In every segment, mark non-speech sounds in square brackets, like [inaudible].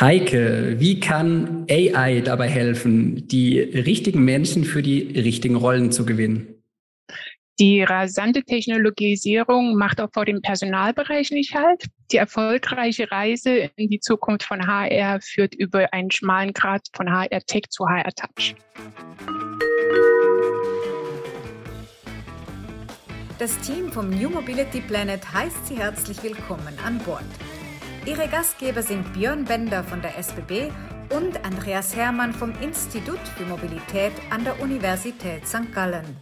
Heike, wie kann AI dabei helfen, die richtigen Menschen für die richtigen Rollen zu gewinnen? Die rasante Technologisierung macht auch vor dem Personalbereich nicht halt. Die erfolgreiche Reise in die Zukunft von HR führt über einen schmalen Grad von HR Tech zu HR Touch. Das Team vom New Mobility Planet heißt Sie herzlich willkommen an Bord. Ihre Gastgeber sind Björn Bender von der SBB und Andreas Hermann vom Institut für Mobilität an der Universität St. Gallen.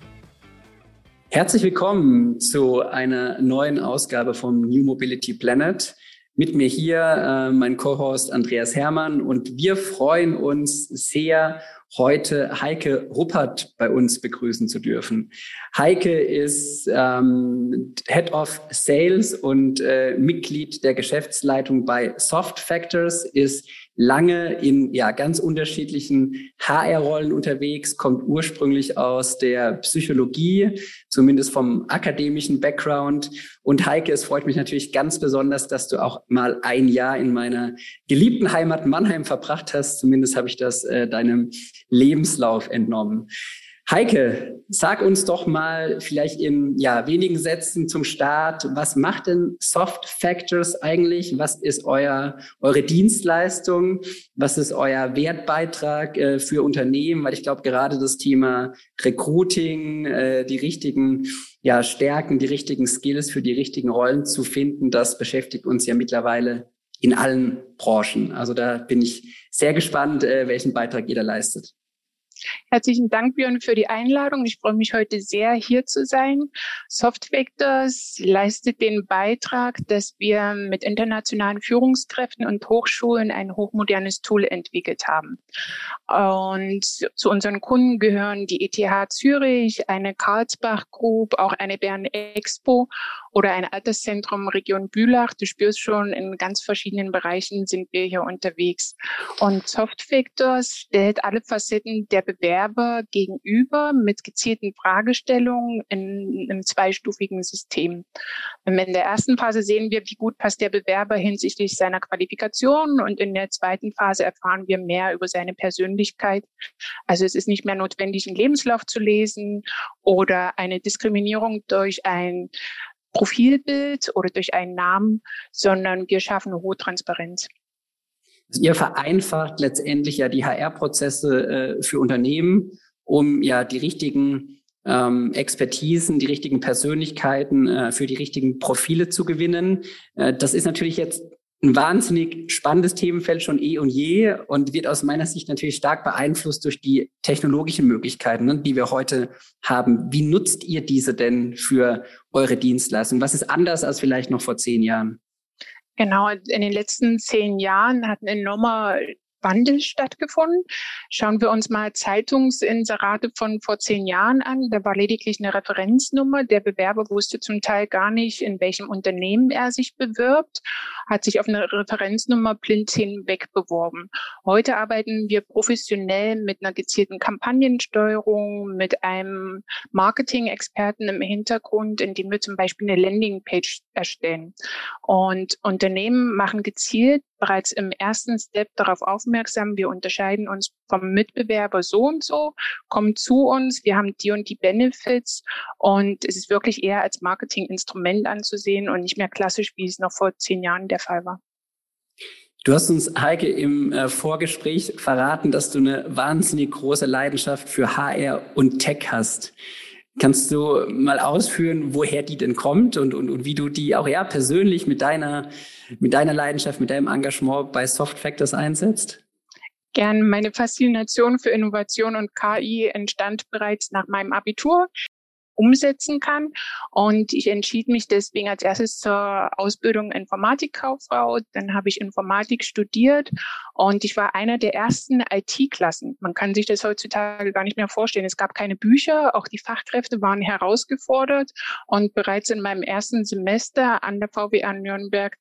Herzlich willkommen zu einer neuen Ausgabe vom New Mobility Planet. Mit mir hier äh, mein Co-Host Andreas Hermann und wir freuen uns sehr, heute Heike Ruppert bei uns begrüßen zu dürfen. Heike ist ähm, Head of Sales und äh, Mitglied der Geschäftsleitung bei Soft Factors, ist lange in ja ganz unterschiedlichen HR-Rollen unterwegs, kommt ursprünglich aus der Psychologie, zumindest vom akademischen Background. Und Heike, es freut mich natürlich ganz besonders, dass du auch mal ein Jahr in meiner geliebten Heimat Mannheim verbracht hast. Zumindest habe ich das äh, deinem Lebenslauf entnommen. Heike, sag uns doch mal vielleicht in ja, wenigen Sätzen zum Start, was macht denn Soft Factors eigentlich? Was ist euer, eure Dienstleistung? Was ist euer Wertbeitrag äh, für Unternehmen? Weil ich glaube, gerade das Thema Recruiting, äh, die richtigen ja, Stärken, die richtigen Skills für die richtigen Rollen zu finden, das beschäftigt uns ja mittlerweile in allen Branchen. Also da bin ich sehr gespannt, äh, welchen Beitrag da leistet. Herzlichen Dank, Björn, für die Einladung. Ich freue mich heute sehr, hier zu sein. Softvectors leistet den Beitrag, dass wir mit internationalen Führungskräften und Hochschulen ein hochmodernes Tool entwickelt haben. Und zu unseren Kunden gehören die ETH Zürich, eine Karlsbach Group, auch eine Bern Expo oder ein Alterszentrum Region Bülach. Du spürst schon, in ganz verschiedenen Bereichen sind wir hier unterwegs. Und Softvectors stellt alle Facetten der Bewerber gegenüber mit gezielten Fragestellungen in einem zweistufigen System. In der ersten Phase sehen wir, wie gut passt der Bewerber hinsichtlich seiner Qualifikation und in der zweiten Phase erfahren wir mehr über seine Persönlichkeit. Also es ist nicht mehr notwendig, einen Lebenslauf zu lesen oder eine Diskriminierung durch ein Profilbild oder durch einen Namen, sondern wir schaffen eine hohe Transparenz. Ihr vereinfacht letztendlich ja die HR-Prozesse äh, für Unternehmen, um ja die richtigen ähm, Expertisen, die richtigen Persönlichkeiten äh, für die richtigen Profile zu gewinnen. Äh, das ist natürlich jetzt ein wahnsinnig spannendes Themenfeld schon eh und je und wird aus meiner Sicht natürlich stark beeinflusst durch die technologischen Möglichkeiten, ne, die wir heute haben. Wie nutzt ihr diese denn für eure Dienstleistung? Was ist anders als vielleicht noch vor zehn Jahren? Genau, in den letzten zehn Jahren hat ein enormer Wandel stattgefunden. Schauen wir uns mal Zeitungsinserate von vor zehn Jahren an. Da war lediglich eine Referenznummer. Der Bewerber wusste zum Teil gar nicht, in welchem Unternehmen er sich bewirbt, hat sich auf eine Referenznummer blind hinweg beworben. Heute arbeiten wir professionell mit einer gezielten Kampagnensteuerung, mit einem Marketing-Experten im Hintergrund, indem wir zum Beispiel eine Landingpage erstellen. Und Unternehmen machen gezielt bereits im ersten Step darauf aufmerksam, wir unterscheiden uns vom Mitbewerber so und so, kommen zu uns, wir haben die und die Benefits und es ist wirklich eher als Marketinginstrument anzusehen und nicht mehr klassisch, wie es noch vor zehn Jahren der Fall war. Du hast uns, Heike, im äh, Vorgespräch verraten, dass du eine wahnsinnig große Leidenschaft für HR und Tech hast. Kannst du mal ausführen, woher die denn kommt und, und, und wie du die auch ja persönlich mit deiner, mit deiner Leidenschaft, mit deinem Engagement bei Soft Factors einsetzt? Gern. Meine Faszination für Innovation und KI entstand bereits nach meinem Abitur umsetzen kann. Und ich entschied mich deswegen als erstes zur Ausbildung Informatikkauffrau. Dann habe ich Informatik studiert und ich war einer der ersten IT-Klassen. Man kann sich das heutzutage gar nicht mehr vorstellen. Es gab keine Bücher, auch die Fachkräfte waren herausgefordert. Und bereits in meinem ersten Semester an der VWA Nürnberg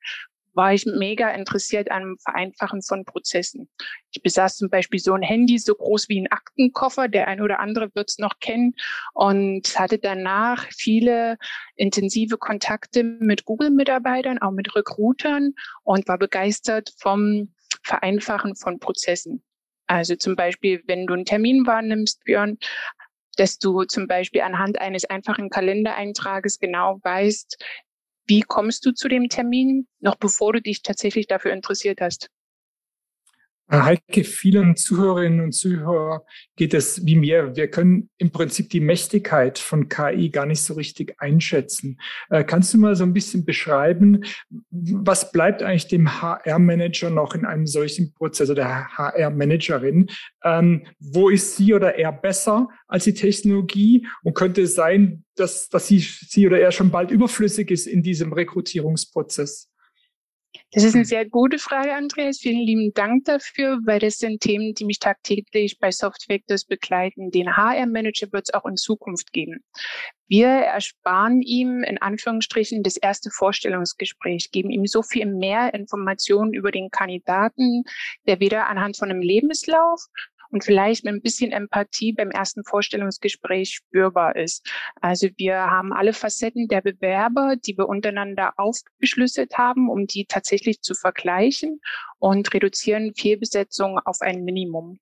war ich mega interessiert am Vereinfachen von Prozessen. Ich besaß zum Beispiel so ein Handy, so groß wie ein Aktenkoffer, der ein oder andere wird es noch kennen, und hatte danach viele intensive Kontakte mit Google-Mitarbeitern, auch mit Recruitern und war begeistert vom Vereinfachen von Prozessen. Also zum Beispiel, wenn du einen Termin wahrnimmst, Björn, dass du zum Beispiel anhand eines einfachen Kalendereintrages genau weißt, wie kommst du zu dem Termin, noch bevor du dich tatsächlich dafür interessiert hast. Heike, vielen Zuhörerinnen und Zuhörern geht es wie mir. Wir können im Prinzip die Mächtigkeit von KI gar nicht so richtig einschätzen. Äh, kannst du mal so ein bisschen beschreiben, was bleibt eigentlich dem HR-Manager noch in einem solchen Prozess oder der HR-Managerin? Ähm, wo ist sie oder er besser als die Technologie? Und könnte es sein, dass, dass sie, sie oder er schon bald überflüssig ist in diesem Rekrutierungsprozess? Das ist eine sehr gute Frage, Andreas. Vielen lieben Dank dafür, weil das sind Themen, die mich tagtäglich bei Softfactors begleiten. Den HR-Manager wird es auch in Zukunft geben. Wir ersparen ihm in Anführungsstrichen das erste Vorstellungsgespräch, geben ihm so viel mehr Informationen über den Kandidaten, der weder anhand von einem Lebenslauf und vielleicht mit ein bisschen Empathie beim ersten Vorstellungsgespräch spürbar ist. Also wir haben alle Facetten der Bewerber, die wir untereinander aufgeschlüsselt haben, um die tatsächlich zu vergleichen und reduzieren Fehlbesetzungen auf ein Minimum.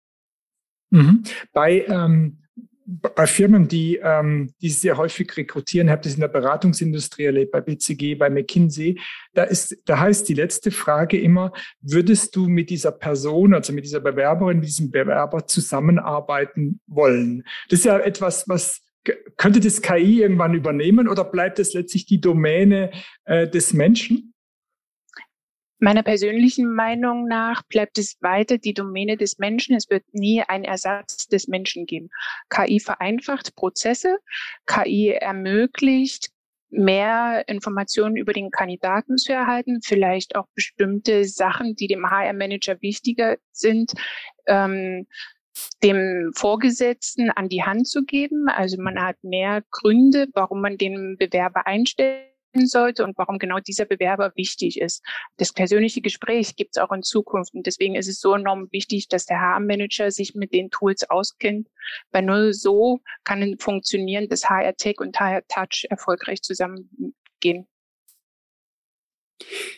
Mhm. Bei ähm bei Firmen, die, ähm, die sehr häufig rekrutieren, ihr es in der Beratungsindustrie erlebt, bei BCG, bei McKinsey, da ist, da heißt die letzte Frage immer, würdest du mit dieser Person, also mit dieser Bewerberin, mit diesem Bewerber zusammenarbeiten wollen? Das ist ja etwas, was könnte das KI irgendwann übernehmen oder bleibt es letztlich die Domäne äh, des Menschen? Meiner persönlichen Meinung nach bleibt es weiter die Domäne des Menschen. Es wird nie einen Ersatz des Menschen geben. KI vereinfacht Prozesse. KI ermöglicht mehr Informationen über den Kandidaten zu erhalten, vielleicht auch bestimmte Sachen, die dem HR-Manager wichtiger sind, ähm, dem Vorgesetzten an die Hand zu geben. Also man hat mehr Gründe, warum man den Bewerber einstellt sollte und warum genau dieser Bewerber wichtig ist. Das persönliche Gespräch gibt es auch in Zukunft und deswegen ist es so enorm wichtig, dass der HR-Manager sich mit den Tools auskennt, weil nur so kann funktionieren, dass HR-Tech und HR-Touch erfolgreich zusammengehen.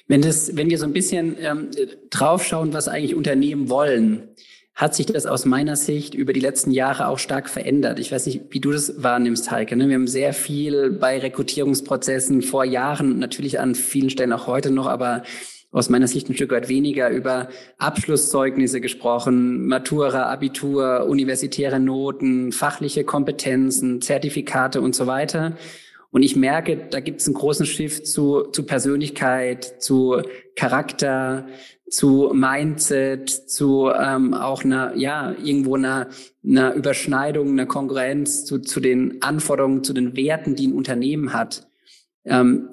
Wenn, das, wenn wir so ein bisschen ähm, draufschauen, was eigentlich Unternehmen wollen, hat sich das aus meiner Sicht über die letzten Jahre auch stark verändert. Ich weiß nicht, wie du das wahrnimmst, Heike. Ne? Wir haben sehr viel bei Rekrutierungsprozessen vor Jahren, natürlich an vielen Stellen auch heute noch, aber aus meiner Sicht ein Stück weit weniger über Abschlusszeugnisse gesprochen, Matura, Abitur, universitäre Noten, fachliche Kompetenzen, Zertifikate und so weiter. Und ich merke, da gibt es einen großen Shift zu, zu Persönlichkeit, zu Charakter, zu Mindset, zu ähm, auch einer, ja, irgendwo einer, einer Überschneidung, einer Konkurrenz zu, zu den Anforderungen, zu den Werten, die ein Unternehmen hat. Ähm,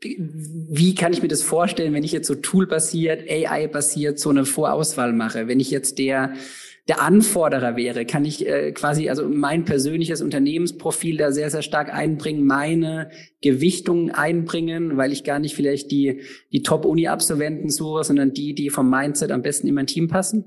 wie kann ich mir das vorstellen, wenn ich jetzt so toolbasiert, AI-basiert so eine Vorauswahl mache? Wenn ich jetzt der der Anforderer wäre, kann ich äh, quasi also mein persönliches Unternehmensprofil da sehr, sehr stark einbringen, meine Gewichtung einbringen, weil ich gar nicht vielleicht die, die Top-Uni-Absolventen suche, sondern die, die vom Mindset am besten in mein Team passen?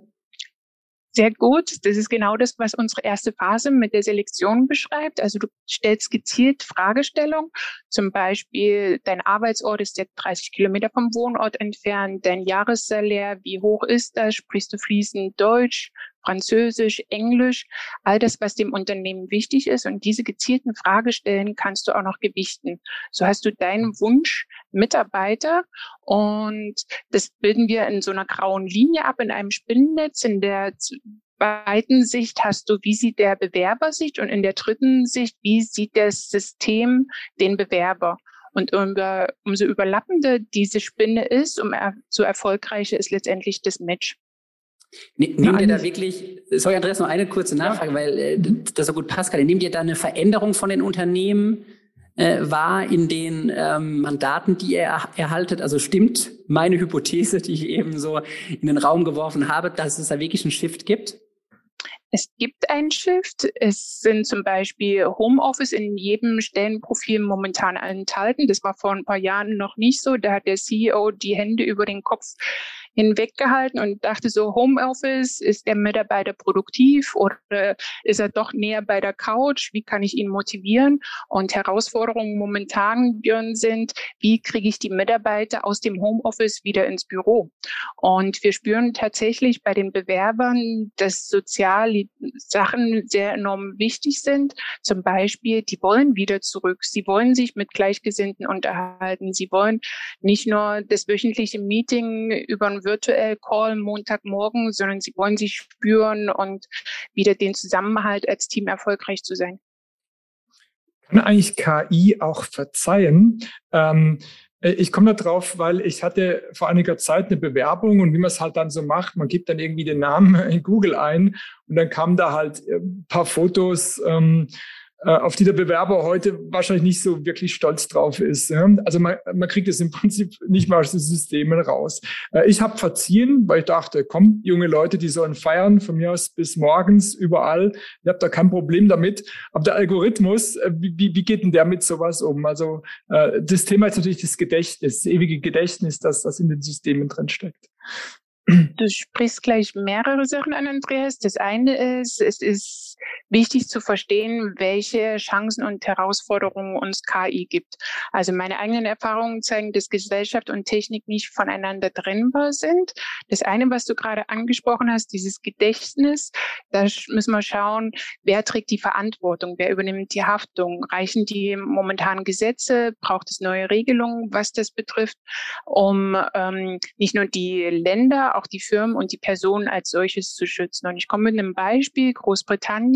Sehr gut. Das ist genau das, was unsere erste Phase mit der Selektion beschreibt. Also du stellst gezielt Fragestellungen. Zum Beispiel, dein Arbeitsort ist jetzt 30 Kilometer vom Wohnort entfernt. Dein Jahressalär, wie hoch ist das? Sprichst du fließend Deutsch? Französisch, Englisch, all das, was dem Unternehmen wichtig ist. Und diese gezielten Fragestellen kannst du auch noch gewichten. So hast du deinen Wunsch Mitarbeiter und das bilden wir in so einer grauen Linie ab, in einem Spinnennetz. In der zweiten Sicht hast du, wie sieht der Bewerber sich und in der dritten Sicht, wie sieht das System den Bewerber. Und umso überlappender diese Spinne ist, umso erfolgreicher ist letztendlich das Match. Ne, nehmt ihr da wirklich, sorry Andreas, noch eine kurze Nachfrage, weil äh, das so gut passt gerade. Nehmt ihr da eine Veränderung von den Unternehmen äh, wahr in den ähm, Mandaten, die ihr er erhaltet? Also stimmt meine Hypothese, die ich eben so in den Raum geworfen habe, dass es da wirklich einen Shift gibt? Es gibt einen Shift. Es sind zum Beispiel Homeoffice in jedem Stellenprofil momentan enthalten. Das war vor ein paar Jahren noch nicht so. Da hat der CEO die Hände über den Kopf hinweggehalten und dachte so, Homeoffice, ist der Mitarbeiter produktiv oder ist er doch näher bei der Couch? Wie kann ich ihn motivieren? Und Herausforderungen momentan, Björn, sind, wie kriege ich die Mitarbeiter aus dem Homeoffice wieder ins Büro? Und wir spüren tatsächlich bei den Bewerbern, dass soziale Sachen sehr enorm wichtig sind. Zum Beispiel, die wollen wieder zurück. Sie wollen sich mit Gleichgesinnten unterhalten. Sie wollen nicht nur das wöchentliche Meeting über einen virtuell Call Montagmorgen, sondern sie wollen sich spüren und wieder den Zusammenhalt als Team erfolgreich zu sein. Kann eigentlich KI auch verzeihen? Ähm, äh, ich komme da drauf, weil ich hatte vor einiger Zeit eine Bewerbung und wie man es halt dann so macht, man gibt dann irgendwie den Namen [laughs] in Google ein und dann kamen da halt ein paar Fotos ähm, äh, auf die der Bewerber heute wahrscheinlich nicht so wirklich stolz drauf ist. Also man, man kriegt es im Prinzip nicht mal aus den Systemen raus. Äh, ich habe verziehen, weil ich dachte, komm, junge Leute, die sollen feiern, von mir aus bis morgens, überall. Ich habe da kein Problem damit. Aber der Algorithmus, äh, wie, wie geht denn der mit sowas um? Also das Thema ist natürlich das Gedächtnis, das ewige Gedächtnis, das, das in den Systemen drin steckt. Du sprichst gleich mehrere Sachen an, Andreas. Das eine ist, es ist wichtig zu verstehen, welche Chancen und Herausforderungen uns KI gibt. Also meine eigenen Erfahrungen zeigen, dass Gesellschaft und Technik nicht voneinander trennbar sind. Das eine, was du gerade angesprochen hast, dieses Gedächtnis, da müssen wir schauen, wer trägt die Verantwortung, wer übernimmt die Haftung, reichen die momentanen Gesetze, braucht es neue Regelungen, was das betrifft, um ähm, nicht nur die Länder, auch die Firmen und die Personen als solches zu schützen. Und ich komme mit einem Beispiel. Großbritannien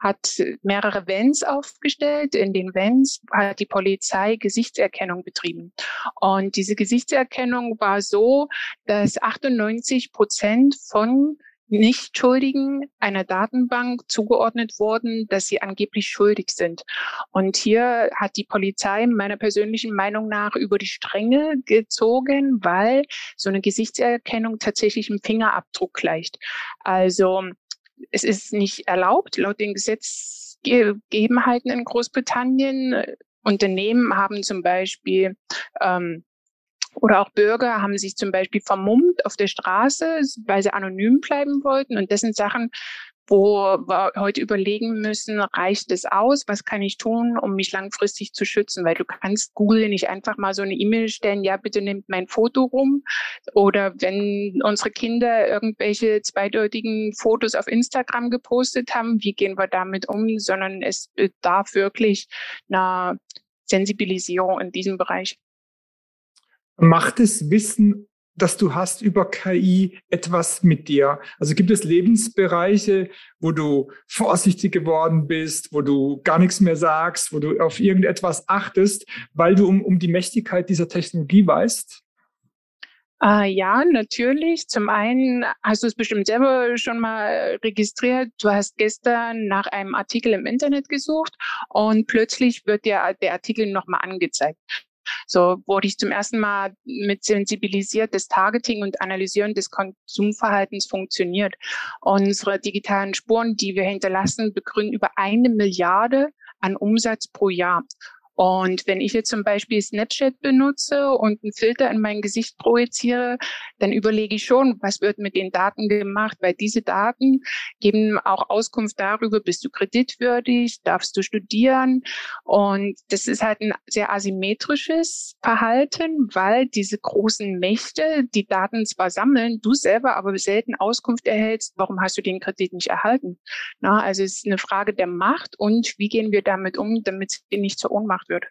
hat mehrere Vans aufgestellt. In den Vans hat die Polizei Gesichtserkennung betrieben. Und diese Gesichtserkennung war so, dass 98 Prozent von Nichtschuldigen einer Datenbank zugeordnet wurden, dass sie angeblich schuldig sind. Und hier hat die Polizei meiner persönlichen Meinung nach über die Stränge gezogen, weil so eine Gesichtserkennung tatsächlich im Fingerabdruck gleicht. Also es ist nicht erlaubt laut den Gesetzgegebenheiten in Großbritannien. Unternehmen haben zum Beispiel ähm, oder auch Bürger haben sich zum Beispiel vermummt auf der Straße, weil sie anonym bleiben wollten. Und das sind Sachen, wo wir heute überlegen müssen, reicht es aus? Was kann ich tun, um mich langfristig zu schützen? Weil du kannst Google nicht einfach mal so eine E-Mail stellen, ja, bitte nimmt mein Foto rum. Oder wenn unsere Kinder irgendwelche zweideutigen Fotos auf Instagram gepostet haben, wie gehen wir damit um? Sondern es bedarf wirklich einer Sensibilisierung in diesem Bereich. Macht das Wissen, das du hast über KI etwas mit dir? Also gibt es Lebensbereiche, wo du vorsichtig geworden bist, wo du gar nichts mehr sagst, wo du auf irgendetwas achtest, weil du um, um die Mächtigkeit dieser Technologie weißt? Uh, ja, natürlich. Zum einen hast du es bestimmt selber schon mal registriert. Du hast gestern nach einem Artikel im Internet gesucht und plötzlich wird dir der Artikel nochmal angezeigt. So wurde ich zum ersten Mal mit sensibilisiert, das Targeting und Analysieren des Konsumverhaltens funktioniert. Unsere digitalen Spuren, die wir hinterlassen, begründen über eine Milliarde an Umsatz pro Jahr. Und wenn ich jetzt zum Beispiel Snapchat benutze und einen Filter in mein Gesicht projiziere, dann überlege ich schon, was wird mit den Daten gemacht, weil diese Daten geben auch Auskunft darüber, bist du kreditwürdig, darfst du studieren. Und das ist halt ein sehr asymmetrisches Verhalten, weil diese großen Mächte die Daten zwar sammeln, du selber aber selten Auskunft erhältst, warum hast du den Kredit nicht erhalten. Na, also es ist eine Frage der Macht und wie gehen wir damit um, damit sie nicht zur Ohnmacht wird.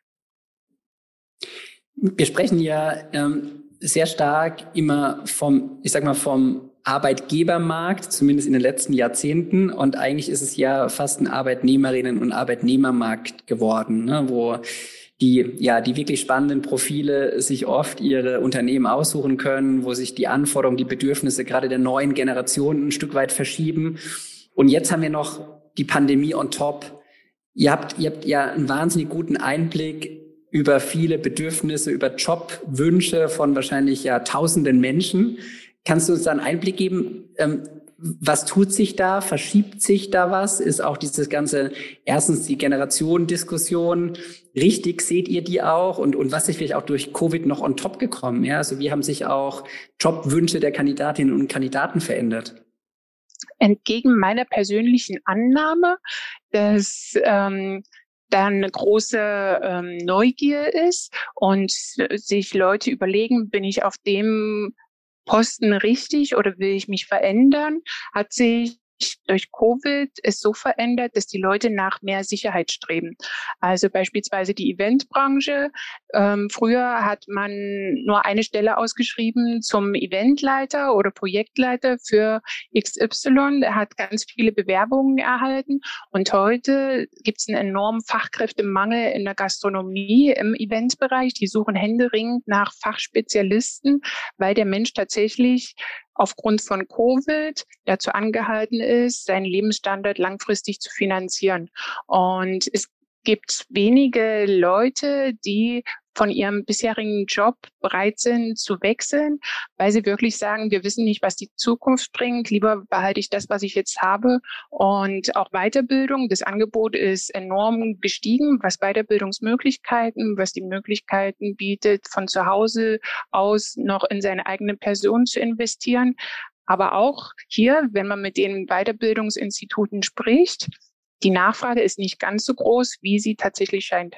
Wir sprechen ja ähm, sehr stark immer vom, ich sag mal, vom Arbeitgebermarkt, zumindest in den letzten Jahrzehnten. Und eigentlich ist es ja fast ein Arbeitnehmerinnen- und Arbeitnehmermarkt geworden, ne, wo die, ja, die wirklich spannenden Profile sich oft ihre Unternehmen aussuchen können, wo sich die Anforderungen, die Bedürfnisse gerade der neuen Generation ein Stück weit verschieben. Und jetzt haben wir noch die Pandemie on top. Ihr habt, ihr habt ja einen wahnsinnig guten Einblick über viele Bedürfnisse, über Jobwünsche von wahrscheinlich ja tausenden Menschen. Kannst du uns da einen Einblick geben? Ähm, was tut sich da? Verschiebt sich da was? Ist auch dieses ganze, erstens die Generationendiskussion richtig? Seht ihr die auch? Und, und was ist vielleicht auch durch Covid noch on top gekommen? Ja, also wie haben sich auch Jobwünsche der Kandidatinnen und Kandidaten verändert? Entgegen meiner persönlichen Annahme, dass ähm, da eine große ähm, Neugier ist und sich Leute überlegen, bin ich auf dem Posten richtig oder will ich mich verändern, hat sich durch Covid ist so verändert, dass die Leute nach mehr Sicherheit streben. Also beispielsweise die Eventbranche. Ähm, früher hat man nur eine Stelle ausgeschrieben zum Eventleiter oder Projektleiter für XY. Er hat ganz viele Bewerbungen erhalten. Und heute gibt es einen enormen Fachkräftemangel in der Gastronomie im Eventbereich. Die suchen händeringend nach Fachspezialisten, weil der Mensch tatsächlich aufgrund von Covid dazu angehalten ist, seinen Lebensstandard langfristig zu finanzieren. Und es gibt wenige Leute, die von ihrem bisherigen Job bereit sind zu wechseln, weil sie wirklich sagen, wir wissen nicht, was die Zukunft bringt. Lieber behalte ich das, was ich jetzt habe. Und auch Weiterbildung, das Angebot ist enorm gestiegen, was Weiterbildungsmöglichkeiten, was die Möglichkeiten bietet, von zu Hause aus noch in seine eigene Person zu investieren. Aber auch hier, wenn man mit den Weiterbildungsinstituten spricht, die Nachfrage ist nicht ganz so groß, wie sie tatsächlich scheint.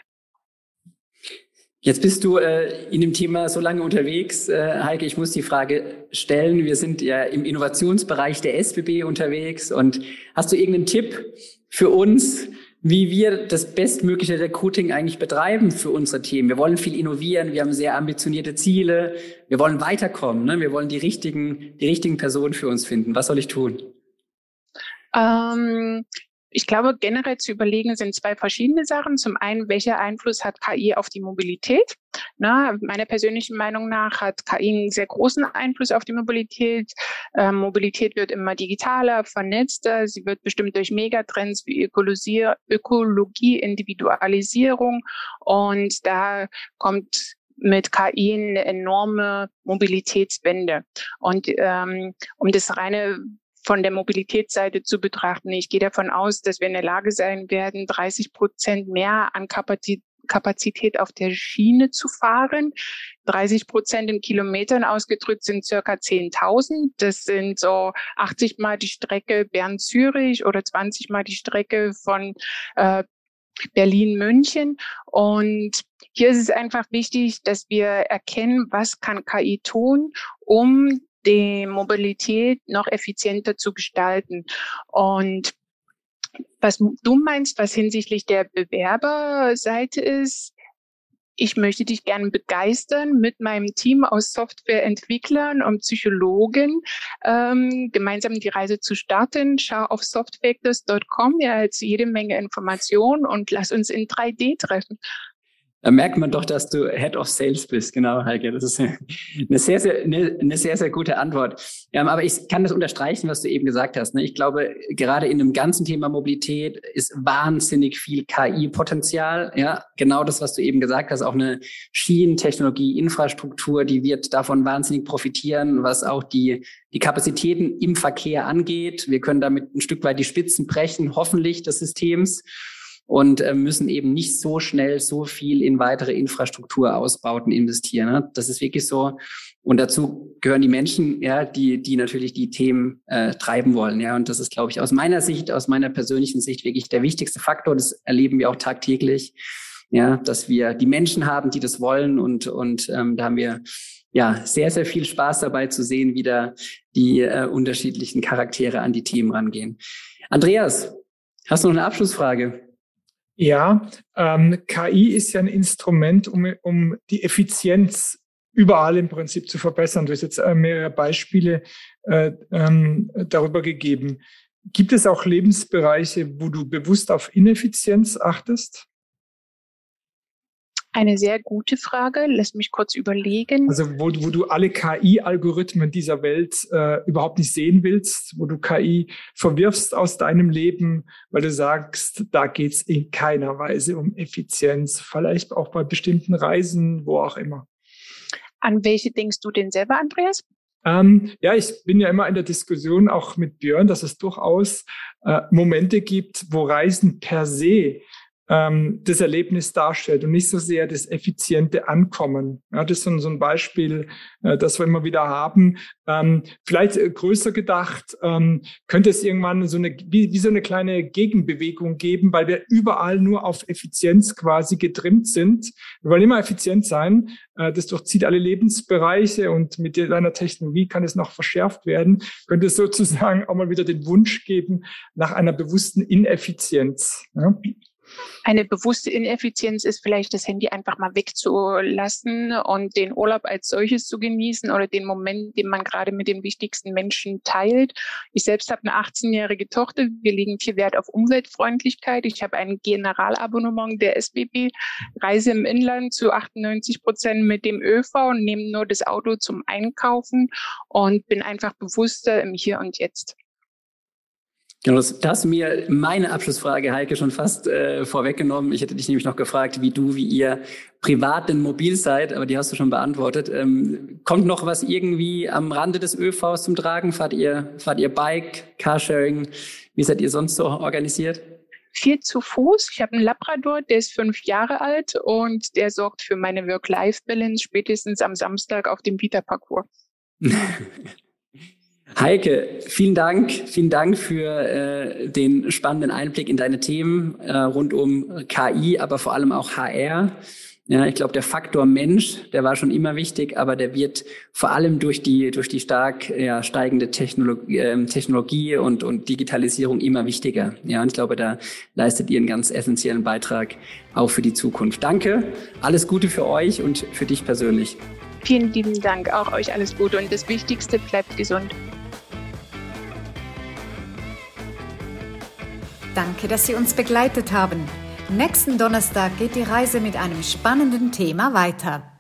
Jetzt bist du äh, in dem Thema so lange unterwegs, äh, Heike. Ich muss die Frage stellen. Wir sind ja im Innovationsbereich der SBB unterwegs. Und hast du irgendeinen Tipp für uns, wie wir das bestmögliche Recruiting eigentlich betreiben für unsere Themen? Wir wollen viel innovieren. Wir haben sehr ambitionierte Ziele. Wir wollen weiterkommen. Ne? Wir wollen die richtigen, die richtigen Personen für uns finden. Was soll ich tun? Ähm, ich glaube, generell zu überlegen sind zwei verschiedene Sachen. Zum einen, welcher Einfluss hat KI auf die Mobilität? Na, meiner persönlichen Meinung nach hat KI einen sehr großen Einfluss auf die Mobilität. Ähm, Mobilität wird immer digitaler, vernetzter. Sie wird bestimmt durch Megatrends wie Ökologie, Ökologie Individualisierung. Und da kommt mit KI eine enorme Mobilitätswende. Und ähm, um das reine von der Mobilitätsseite zu betrachten. Ich gehe davon aus, dass wir in der Lage sein werden, 30 Prozent mehr an Kapazität auf der Schiene zu fahren. 30 Prozent in Kilometern ausgedrückt sind circa 10.000. Das sind so 80 mal die Strecke Bern-Zürich oder 20 mal die Strecke von äh, Berlin-München. Und hier ist es einfach wichtig, dass wir erkennen, was kann KI tun, um die Mobilität noch effizienter zu gestalten. Und was du meinst, was hinsichtlich der Bewerberseite ist, ich möchte dich gerne begeistern, mit meinem Team aus Softwareentwicklern und Psychologen ähm, gemeinsam die Reise zu starten. Schau auf softfactors.com, ja, jetzt jede Menge Informationen und lass uns in 3D treffen. Da merkt man doch, dass du Head of Sales bist. Genau, Heike. Das ist eine sehr, sehr, eine, eine sehr, sehr gute Antwort. Ja, aber ich kann das unterstreichen, was du eben gesagt hast. Ne? Ich glaube, gerade in dem ganzen Thema Mobilität ist wahnsinnig viel KI-Potenzial. Ja, genau das, was du eben gesagt hast. Auch eine Schienentechnologie, Infrastruktur, die wird davon wahnsinnig profitieren, was auch die, die Kapazitäten im Verkehr angeht. Wir können damit ein Stück weit die Spitzen brechen, hoffentlich des Systems und äh, müssen eben nicht so schnell so viel in weitere Infrastrukturausbauten investieren. Ne? Das ist wirklich so. Und dazu gehören die Menschen, ja, die, die natürlich die Themen äh, treiben wollen. Ja, und das ist, glaube ich, aus meiner Sicht, aus meiner persönlichen Sicht wirklich der wichtigste Faktor. Das erleben wir auch tagtäglich. Ja, dass wir die Menschen haben, die das wollen und und ähm, da haben wir ja sehr sehr viel Spaß dabei zu sehen, wie da die äh, unterschiedlichen Charaktere an die Themen rangehen. Andreas, hast du noch eine Abschlussfrage? Ja, ähm, KI ist ja ein Instrument, um, um die Effizienz überall im Prinzip zu verbessern. Du hast jetzt äh, mehrere Beispiele äh, ähm, darüber gegeben. Gibt es auch Lebensbereiche, wo du bewusst auf Ineffizienz achtest? Eine sehr gute Frage. Lass mich kurz überlegen. Also wo, wo du alle KI-Algorithmen dieser Welt äh, überhaupt nicht sehen willst, wo du KI verwirfst aus deinem Leben, weil du sagst, da geht's in keiner Weise um Effizienz, vielleicht auch bei bestimmten Reisen, wo auch immer. An welche denkst du denn selber, Andreas? Ähm, ja, ich bin ja immer in der Diskussion auch mit Björn, dass es durchaus äh, Momente gibt, wo Reisen per se ähm, das Erlebnis darstellt und nicht so sehr das effiziente Ankommen. Ja, das ist so, ein Beispiel, äh, das wir immer wieder haben. Ähm, vielleicht äh, größer gedacht, ähm, könnte es irgendwann so eine, wie, wie so eine kleine Gegenbewegung geben, weil wir überall nur auf Effizienz quasi getrimmt sind. Wir wollen immer effizient sein. Äh, das durchzieht alle Lebensbereiche und mit einer Technologie kann es noch verschärft werden. Könnte es sozusagen auch mal wieder den Wunsch geben nach einer bewussten Ineffizienz. Ja? Eine bewusste Ineffizienz ist vielleicht das Handy einfach mal wegzulassen und den Urlaub als solches zu genießen oder den Moment, den man gerade mit den wichtigsten Menschen teilt. Ich selbst habe eine 18-jährige Tochter. Wir legen viel Wert auf Umweltfreundlichkeit. Ich habe ein Generalabonnement der SBB, reise im Inland zu 98 Prozent mit dem ÖV und nehme nur das Auto zum Einkaufen und bin einfach bewusster im Hier und Jetzt. Genau, das, das hast mir meine Abschlussfrage, Heike, schon fast äh, vorweggenommen. Ich hätte dich nämlich noch gefragt, wie du, wie ihr privat denn mobil seid, aber die hast du schon beantwortet. Ähm, kommt noch was irgendwie am Rande des ÖVs zum Tragen? Fahrt ihr, fahrt ihr Bike, Carsharing? Wie seid ihr sonst so organisiert? Viel zu Fuß. Ich habe einen Labrador, der ist fünf Jahre alt und der sorgt für meine Work-Life-Balance spätestens am Samstag auf dem Vita-Parcours. [laughs] Heike, vielen Dank, vielen Dank für äh, den spannenden Einblick in deine Themen äh, rund um KI, aber vor allem auch HR. Ja, ich glaube, der Faktor Mensch, der war schon immer wichtig, aber der wird vor allem durch die durch die stark ja, steigende Technologie, äh, Technologie und und Digitalisierung immer wichtiger. Ja, und ich glaube, da leistet ihr einen ganz essentiellen Beitrag auch für die Zukunft. Danke, alles Gute für euch und für dich persönlich. Vielen lieben Dank, auch euch alles Gute und das Wichtigste bleibt gesund. Danke, dass Sie uns begleitet haben. Nächsten Donnerstag geht die Reise mit einem spannenden Thema weiter.